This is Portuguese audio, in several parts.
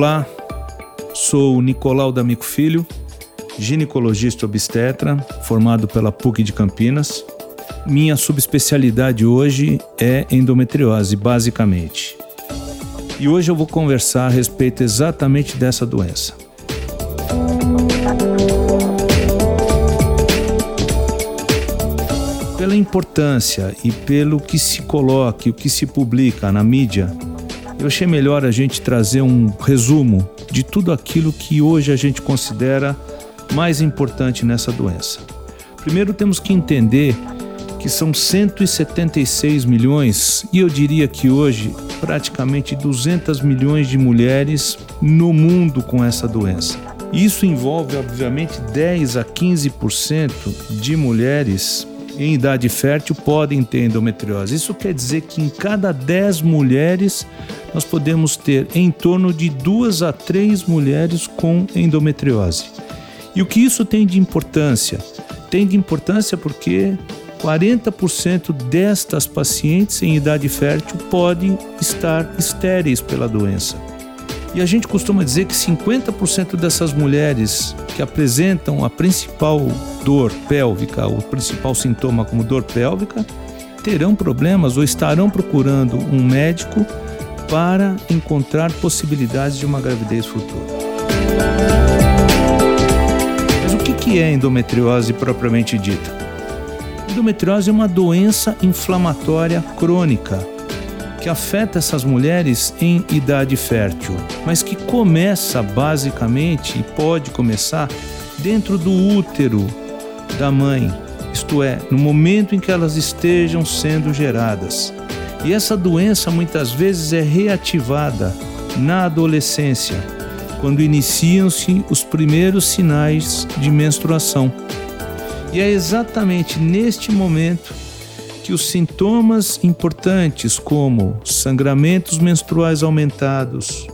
Olá, sou Nicolau D'Amico Filho, ginecologista obstetra, formado pela PUC de Campinas. Minha subespecialidade hoje é endometriose, basicamente. E hoje eu vou conversar a respeito exatamente dessa doença. Pela importância e pelo que se coloca o que se publica na mídia eu achei melhor a gente trazer um resumo de tudo aquilo que hoje a gente considera mais importante nessa doença. Primeiro temos que entender que são 176 milhões e eu diria que hoje praticamente 200 milhões de mulheres no mundo com essa doença. Isso envolve, obviamente, 10 a 15% de mulheres em idade fértil podem ter endometriose. Isso quer dizer que em cada 10 mulheres nós podemos ter em torno de duas a três mulheres com endometriose. E o que isso tem de importância? Tem de importância porque 40% destas pacientes em idade fértil podem estar estéreis pela doença. E a gente costuma dizer que 50% dessas mulheres que apresentam a principal dor pélvica, o principal sintoma como dor pélvica, terão problemas ou estarão procurando um médico para encontrar possibilidades de uma gravidez futura. Mas o que é endometriose propriamente dita? Endometriose é uma doença inflamatória crônica que afeta essas mulheres em idade fértil, mas que começa basicamente e pode começar dentro do útero da mãe, isto é, no momento em que elas estejam sendo geradas. E essa doença muitas vezes é reativada na adolescência, quando iniciam-se os primeiros sinais de menstruação. E é exatamente neste momento que os sintomas importantes, como sangramentos menstruais aumentados,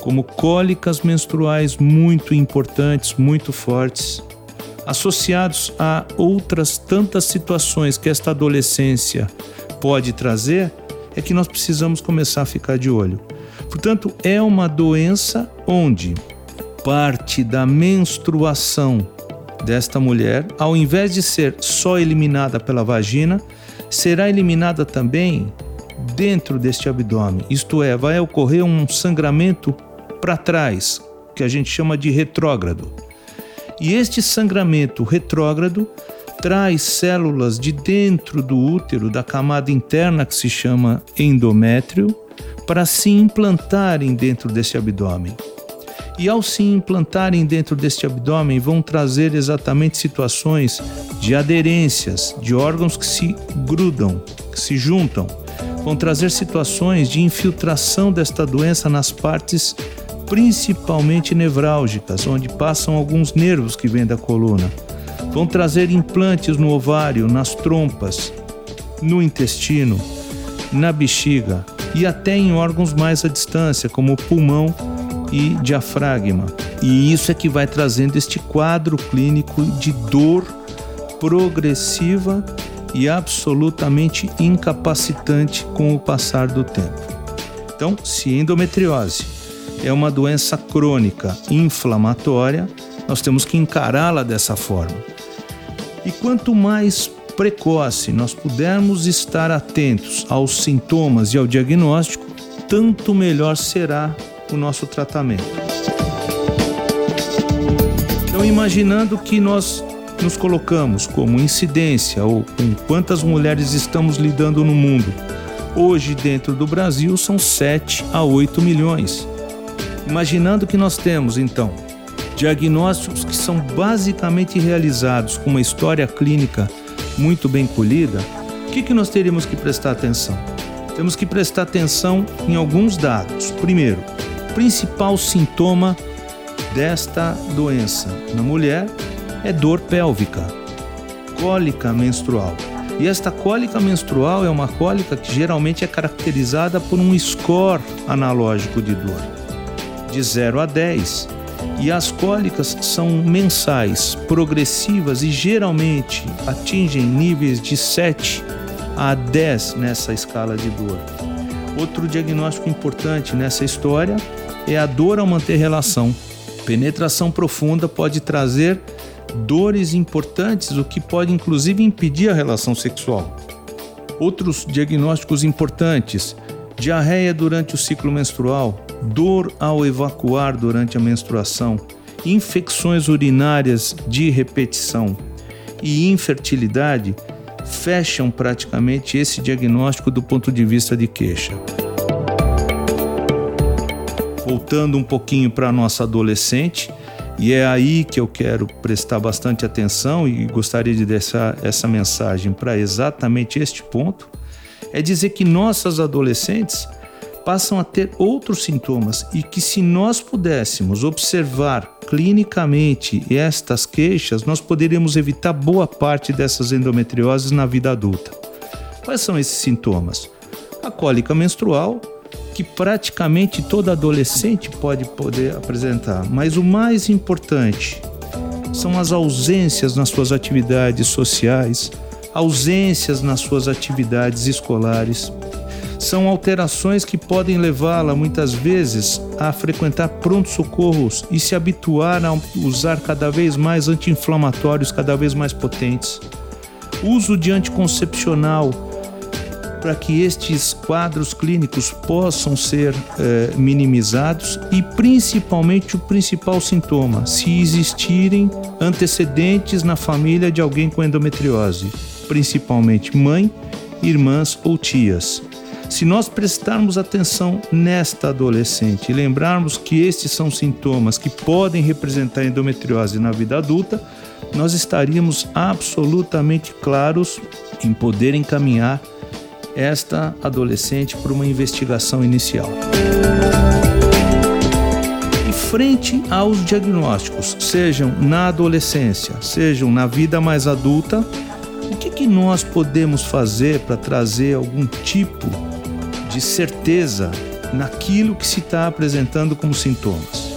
como cólicas menstruais muito importantes, muito fortes, associados a outras tantas situações que esta adolescência pode trazer, é que nós precisamos começar a ficar de olho. Portanto, é uma doença onde parte da menstruação desta mulher, ao invés de ser só eliminada pela vagina, será eliminada também dentro deste abdômen, isto é, vai ocorrer um sangramento para trás, que a gente chama de retrógrado. E este sangramento retrógrado traz células de dentro do útero, da camada interna que se chama endométrio, para se implantarem dentro desse abdômen. E ao se implantarem dentro deste abdômen, vão trazer exatamente situações de aderências, de órgãos que se grudam, que se juntam. Vão trazer situações de infiltração desta doença nas partes principalmente nevrálgicas, onde passam alguns nervos que vêm da coluna. Vão trazer implantes no ovário, nas trompas, no intestino, na bexiga e até em órgãos mais à distância, como o pulmão e diafragma. E isso é que vai trazendo este quadro clínico de dor progressiva e absolutamente incapacitante com o passar do tempo. Então, se endometriose é uma doença crônica inflamatória, nós temos que encará-la dessa forma. E quanto mais precoce nós pudermos estar atentos aos sintomas e ao diagnóstico, tanto melhor será o nosso tratamento. Então, imaginando que nós nos colocamos como incidência ou com quantas mulheres estamos lidando no mundo, hoje dentro do Brasil são 7 a 8 milhões. Imaginando que nós temos, então, diagnósticos que são basicamente realizados com uma história clínica muito bem colhida, o que, que nós teríamos que prestar atenção? Temos que prestar atenção em alguns dados. Primeiro, principal sintoma desta doença na mulher é dor pélvica, cólica menstrual. E esta cólica menstrual é uma cólica que geralmente é caracterizada por um score analógico de dor, de 0 a 10. E as cólicas são mensais, progressivas e geralmente atingem níveis de 7 a 10 nessa escala de dor. Outro diagnóstico importante nessa história é a dor ao manter relação. Penetração profunda pode trazer dores importantes, o que pode inclusive impedir a relação sexual. Outros diagnósticos importantes: diarreia durante o ciclo menstrual, dor ao evacuar durante a menstruação, infecções urinárias de repetição e infertilidade fecham praticamente esse diagnóstico do ponto de vista de queixa. Voltando um pouquinho para a nossa adolescente, e é aí que eu quero prestar bastante atenção e gostaria de deixar essa mensagem para exatamente este ponto, é dizer que nossas adolescentes passam a ter outros sintomas e que se nós pudéssemos observar clinicamente estas queixas, nós poderíamos evitar boa parte dessas endometrioses na vida adulta. Quais são esses sintomas? A cólica menstrual, que praticamente toda adolescente pode poder apresentar, mas o mais importante são as ausências nas suas atividades sociais, ausências nas suas atividades escolares, são alterações que podem levá-la muitas vezes a frequentar pronto-socorros e se habituar a usar cada vez mais anti-inflamatórios cada vez mais potentes. Uso de anticoncepcional para que estes quadros clínicos possam ser eh, minimizados e principalmente o principal sintoma, se existirem antecedentes na família de alguém com endometriose, principalmente mãe, irmãs ou tias. Se nós prestarmos atenção nesta adolescente e lembrarmos que estes são sintomas que podem representar endometriose na vida adulta, nós estaríamos absolutamente claros em poder encaminhar esta adolescente para uma investigação inicial. E frente aos diagnósticos, sejam na adolescência, sejam na vida mais adulta, o que, que nós podemos fazer para trazer algum tipo de certeza naquilo que se está apresentando como sintomas.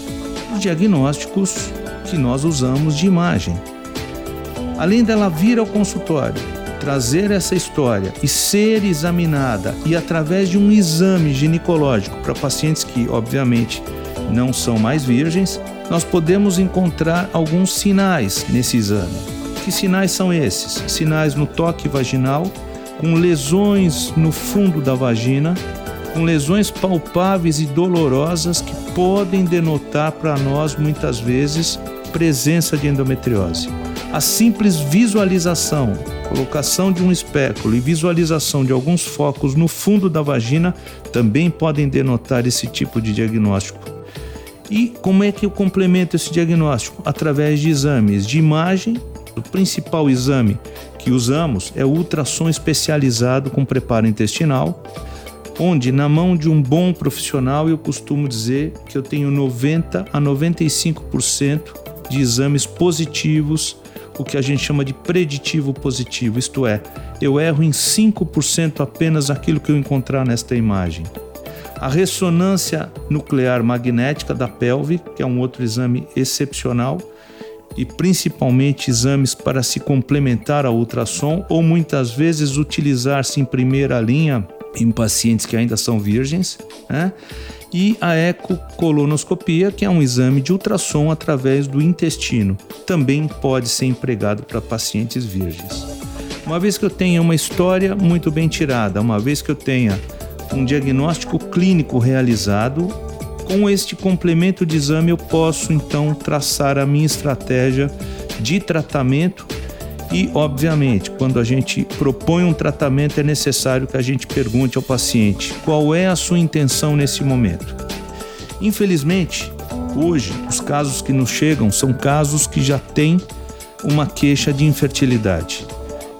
Os diagnósticos que nós usamos de imagem. Além dela vir ao consultório, trazer essa história e ser examinada e através de um exame ginecológico para pacientes que, obviamente, não são mais virgens, nós podemos encontrar alguns sinais nesse exame. Que sinais são esses? Sinais no toque vaginal, com lesões no fundo da vagina, com lesões palpáveis e dolorosas que podem denotar para nós muitas vezes presença de endometriose. A simples visualização, colocação de um espéculo e visualização de alguns focos no fundo da vagina também podem denotar esse tipo de diagnóstico. E como é que eu complemento esse diagnóstico? Através de exames de imagem. O principal exame que usamos é o ultrassom especializado com preparo intestinal, onde na mão de um bom profissional eu costumo dizer que eu tenho 90 a 95% de exames positivos, o que a gente chama de preditivo positivo, isto é, eu erro em 5% apenas aquilo que eu encontrar nesta imagem. A ressonância nuclear magnética da pelve, que é um outro exame excepcional, e principalmente exames para se complementar ao ultrassom ou muitas vezes utilizar-se em primeira linha em pacientes que ainda são virgens, né? e a ecocolonoscopia, que é um exame de ultrassom através do intestino, também pode ser empregado para pacientes virgens. Uma vez que eu tenha uma história muito bem tirada, uma vez que eu tenha um diagnóstico clínico realizado, com este complemento de exame, eu posso então traçar a minha estratégia de tratamento. E, obviamente, quando a gente propõe um tratamento, é necessário que a gente pergunte ao paciente qual é a sua intenção nesse momento. Infelizmente, hoje, os casos que nos chegam são casos que já têm uma queixa de infertilidade.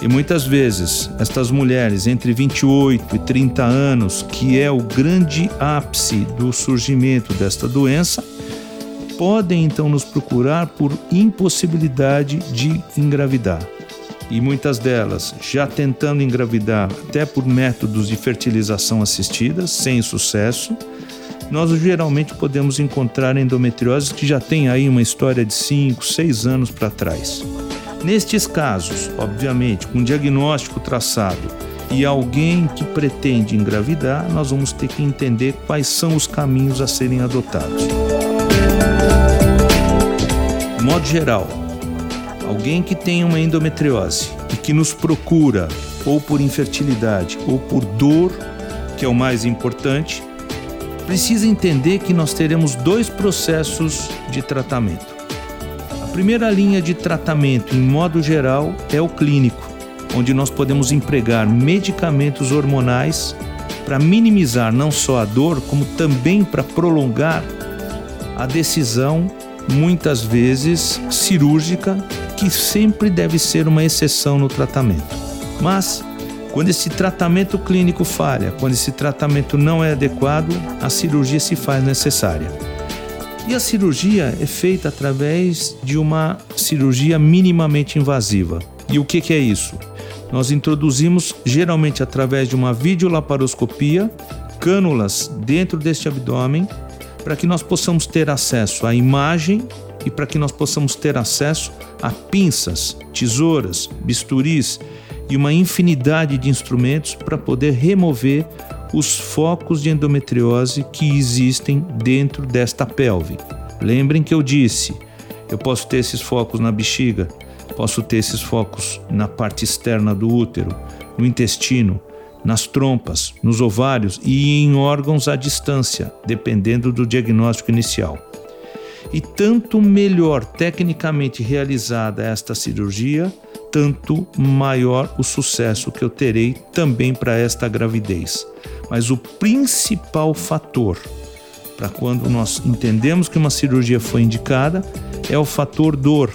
E muitas vezes, estas mulheres entre 28 e 30 anos, que é o grande ápice do surgimento desta doença, podem então nos procurar por impossibilidade de engravidar. E muitas delas já tentando engravidar até por métodos de fertilização assistida, sem sucesso, nós geralmente podemos encontrar endometrioses que já têm aí uma história de 5, 6 anos para trás. Nestes casos, obviamente, com diagnóstico traçado e alguém que pretende engravidar, nós vamos ter que entender quais são os caminhos a serem adotados. De modo geral, alguém que tem uma endometriose e que nos procura ou por infertilidade ou por dor, que é o mais importante, precisa entender que nós teremos dois processos de tratamento. Primeira linha de tratamento, em modo geral, é o clínico, onde nós podemos empregar medicamentos hormonais para minimizar não só a dor, como também para prolongar a decisão, muitas vezes cirúrgica, que sempre deve ser uma exceção no tratamento. Mas quando esse tratamento clínico falha, quando esse tratamento não é adequado, a cirurgia se faz necessária. E a cirurgia é feita através de uma cirurgia minimamente invasiva. E o que, que é isso? Nós introduzimos, geralmente através de uma videolaparoscopia, cânulas dentro deste abdômen, para que nós possamos ter acesso à imagem e para que nós possamos ter acesso a pinças, tesouras, bisturis e uma infinidade de instrumentos para poder remover os focos de endometriose que existem dentro desta pelve. Lembrem que eu disse, eu posso ter esses focos na bexiga, posso ter esses focos na parte externa do útero, no intestino, nas trompas, nos ovários e em órgãos à distância, dependendo do diagnóstico inicial. E tanto melhor tecnicamente realizada esta cirurgia, tanto maior o sucesso que eu terei também para esta gravidez. Mas o principal fator para quando nós entendemos que uma cirurgia foi indicada é o fator dor.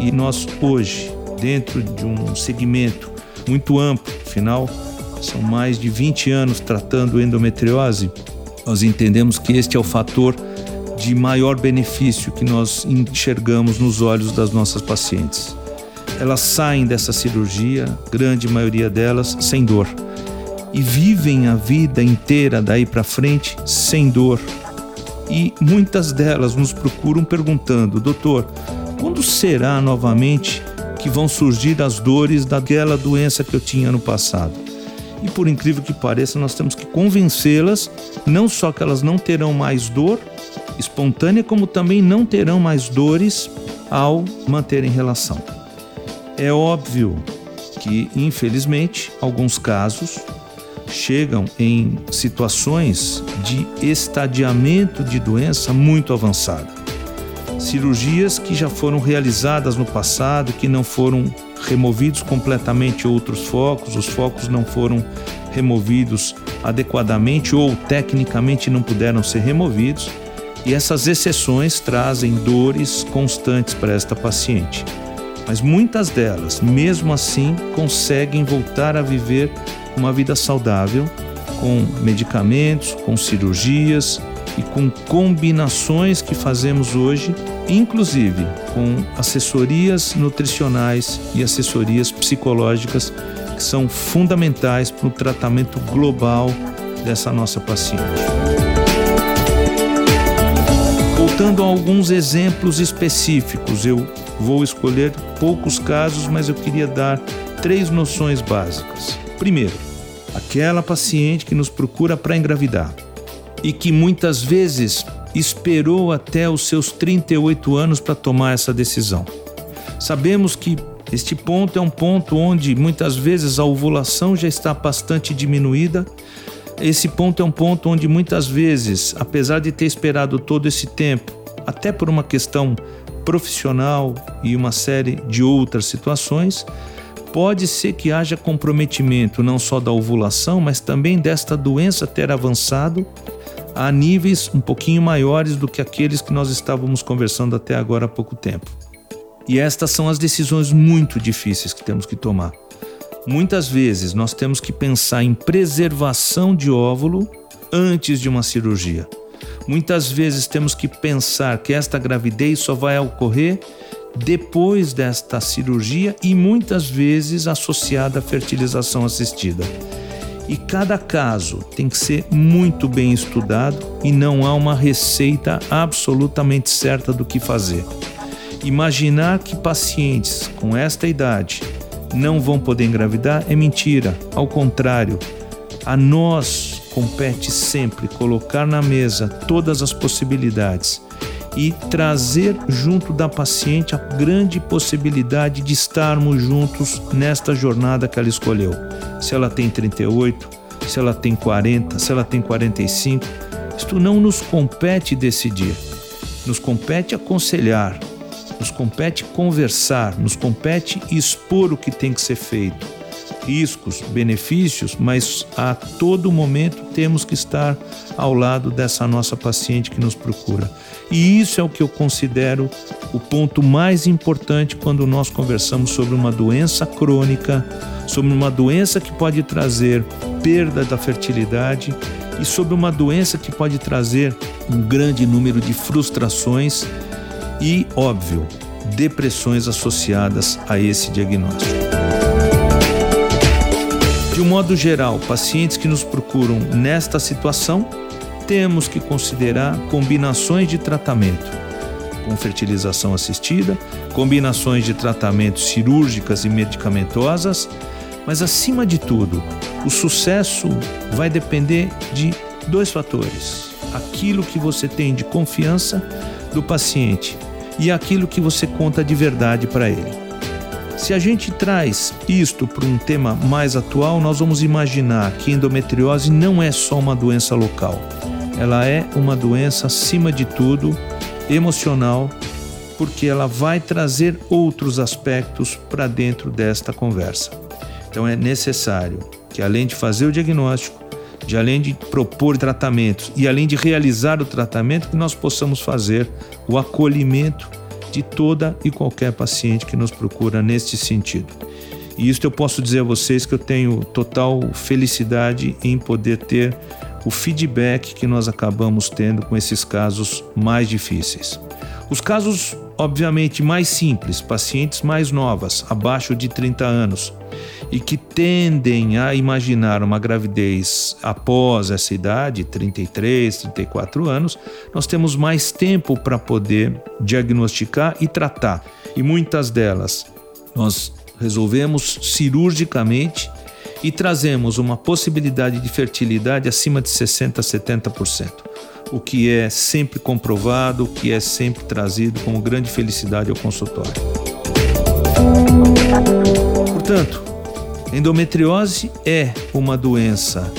E nós hoje, dentro de um segmento muito amplo, afinal, são mais de 20 anos tratando endometriose, nós entendemos que este é o fator de maior benefício que nós enxergamos nos olhos das nossas pacientes elas saem dessa cirurgia, grande maioria delas, sem dor. E vivem a vida inteira daí para frente sem dor. E muitas delas nos procuram perguntando: doutor, quando será novamente que vão surgir as dores daquela doença que eu tinha no passado? E por incrível que pareça, nós temos que convencê-las, não só que elas não terão mais dor espontânea, como também não terão mais dores ao manterem relação. É óbvio que, infelizmente, alguns casos chegam em situações de estadiamento de doença muito avançada. Cirurgias que já foram realizadas no passado, que não foram removidos completamente outros focos, os focos não foram removidos adequadamente ou tecnicamente não puderam ser removidos, e essas exceções trazem dores constantes para esta paciente mas muitas delas, mesmo assim, conseguem voltar a viver uma vida saudável com medicamentos, com cirurgias e com combinações que fazemos hoje, inclusive com assessorias nutricionais e assessorias psicológicas que são fundamentais para o tratamento global dessa nossa paciente. Voltando a alguns exemplos específicos, eu Vou escolher poucos casos, mas eu queria dar três noções básicas. Primeiro, aquela paciente que nos procura para engravidar e que muitas vezes esperou até os seus 38 anos para tomar essa decisão. Sabemos que este ponto é um ponto onde muitas vezes a ovulação já está bastante diminuída. Esse ponto é um ponto onde muitas vezes, apesar de ter esperado todo esse tempo, até por uma questão profissional e uma série de outras situações, pode ser que haja comprometimento não só da ovulação, mas também desta doença ter avançado a níveis um pouquinho maiores do que aqueles que nós estávamos conversando até agora há pouco tempo. E estas são as decisões muito difíceis que temos que tomar. Muitas vezes nós temos que pensar em preservação de óvulo antes de uma cirurgia. Muitas vezes temos que pensar que esta gravidez só vai ocorrer depois desta cirurgia e muitas vezes associada à fertilização assistida. E cada caso tem que ser muito bem estudado e não há uma receita absolutamente certa do que fazer. Imaginar que pacientes com esta idade não vão poder engravidar é mentira. Ao contrário, a nós compete sempre colocar na mesa todas as possibilidades e trazer junto da paciente a grande possibilidade de estarmos juntos nesta jornada que ela escolheu. Se ela tem 38, se ela tem 40, se ela tem 45, isto não nos compete decidir. Nos compete aconselhar, nos compete conversar, nos compete expor o que tem que ser feito. Riscos, benefícios, mas a todo momento temos que estar ao lado dessa nossa paciente que nos procura. E isso é o que eu considero o ponto mais importante quando nós conversamos sobre uma doença crônica, sobre uma doença que pode trazer perda da fertilidade e sobre uma doença que pode trazer um grande número de frustrações e, óbvio, depressões associadas a esse diagnóstico. De um modo geral, pacientes que nos procuram nesta situação, temos que considerar combinações de tratamento, com fertilização assistida, combinações de tratamentos cirúrgicas e medicamentosas, mas acima de tudo, o sucesso vai depender de dois fatores: aquilo que você tem de confiança do paciente e aquilo que você conta de verdade para ele. Se a gente traz isto para um tema mais atual, nós vamos imaginar que endometriose não é só uma doença local. Ela é uma doença, acima de tudo, emocional, porque ela vai trazer outros aspectos para dentro desta conversa. Então é necessário que, além de fazer o diagnóstico, de além de propor tratamentos e além de realizar o tratamento, que nós possamos fazer o acolhimento de toda e qualquer paciente que nos procura neste sentido. E isso eu posso dizer a vocês que eu tenho total felicidade em poder ter o feedback que nós acabamos tendo com esses casos mais difíceis. Os casos, obviamente, mais simples, pacientes mais novas, abaixo de 30 anos, e que tendem a imaginar uma gravidez após essa idade, 33, 34 anos, nós temos mais tempo para poder diagnosticar e tratar. E muitas delas nós resolvemos cirurgicamente e trazemos uma possibilidade de fertilidade acima de 60 a 70%, o que é sempre comprovado, o que é sempre trazido como grande felicidade ao consultório. Portanto, endometriose é uma doença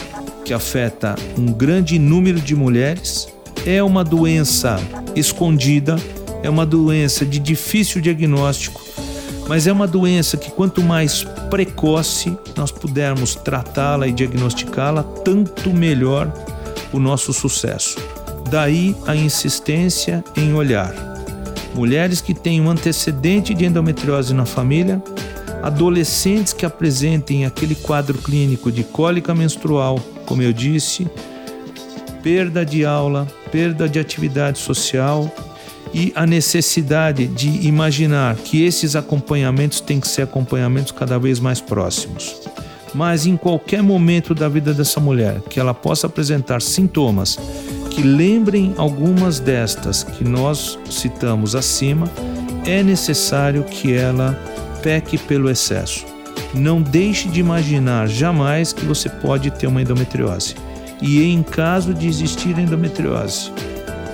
que afeta um grande número de mulheres, é uma doença escondida, é uma doença de difícil diagnóstico, mas é uma doença que quanto mais precoce nós pudermos tratá-la e diagnosticá-la, tanto melhor o nosso sucesso. Daí a insistência em olhar. Mulheres que têm um antecedente de endometriose na família, adolescentes que apresentem aquele quadro clínico de cólica menstrual, como eu disse, perda de aula, perda de atividade social, e a necessidade de imaginar que esses acompanhamentos têm que ser acompanhamentos cada vez mais próximos. Mas em qualquer momento da vida dessa mulher que ela possa apresentar sintomas que lembrem algumas destas que nós citamos acima, é necessário que ela peque pelo excesso. Não deixe de imaginar jamais que você pode ter uma endometriose. E em caso de existir endometriose,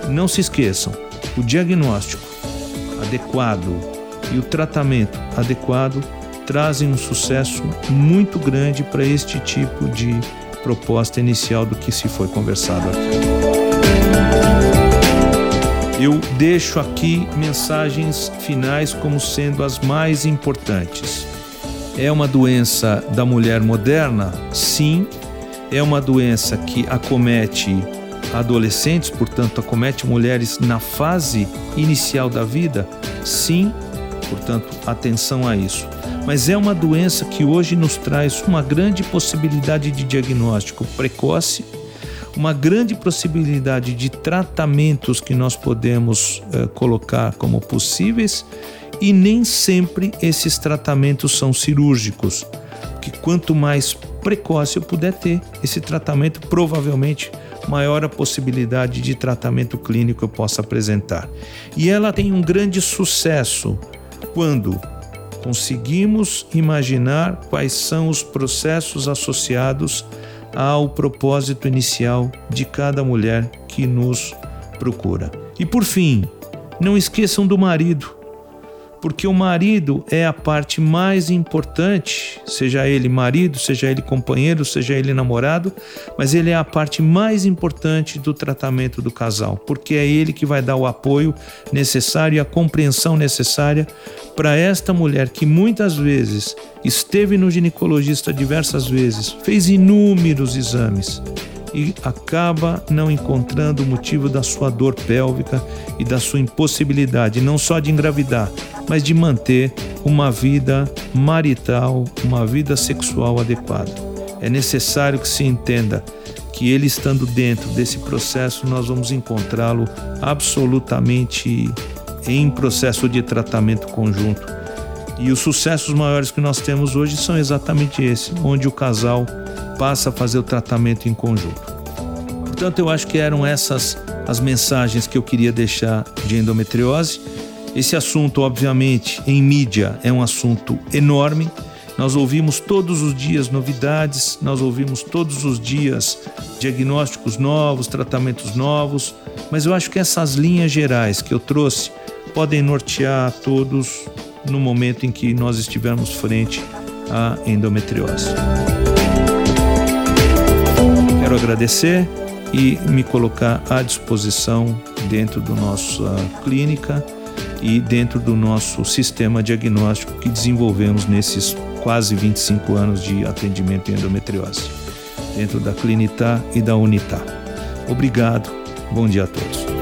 não se esqueçam, o diagnóstico adequado e o tratamento adequado trazem um sucesso muito grande para este tipo de proposta inicial do que se foi conversado aqui. Eu deixo aqui mensagens finais como sendo as mais importantes. É uma doença da mulher moderna? Sim. É uma doença que acomete adolescentes, portanto, acomete mulheres na fase inicial da vida? Sim, portanto, atenção a isso. Mas é uma doença que hoje nos traz uma grande possibilidade de diagnóstico precoce, uma grande possibilidade de tratamentos que nós podemos eh, colocar como possíveis e nem sempre esses tratamentos são cirúrgicos. Que quanto mais precoce eu puder ter esse tratamento, provavelmente maior a possibilidade de tratamento clínico eu possa apresentar. E ela tem um grande sucesso quando conseguimos imaginar quais são os processos associados ao propósito inicial de cada mulher que nos procura. E por fim, não esqueçam do marido porque o marido é a parte mais importante, seja ele marido, seja ele companheiro, seja ele namorado, mas ele é a parte mais importante do tratamento do casal, porque é ele que vai dar o apoio necessário e a compreensão necessária para esta mulher que muitas vezes esteve no ginecologista diversas vezes, fez inúmeros exames e acaba não encontrando o motivo da sua dor pélvica e da sua impossibilidade não só de engravidar, mas de manter uma vida marital, uma vida sexual adequada. É necessário que se entenda que ele estando dentro desse processo, nós vamos encontrá-lo absolutamente em processo de tratamento conjunto. E os sucessos maiores que nós temos hoje são exatamente esse, onde o casal passa a fazer o tratamento em conjunto. Portanto, eu acho que eram essas as mensagens que eu queria deixar de endometriose. Esse assunto, obviamente, em mídia é um assunto enorme. Nós ouvimos todos os dias novidades, nós ouvimos todos os dias diagnósticos novos, tratamentos novos, mas eu acho que essas linhas gerais que eu trouxe podem nortear todos no momento em que nós estivermos frente à endometriose. Quero agradecer e me colocar à disposição dentro da nossa clínica e dentro do nosso sistema diagnóstico que desenvolvemos nesses quase 25 anos de atendimento em endometriose, dentro da Clinitá e da Unitá. Obrigado, bom dia a todos.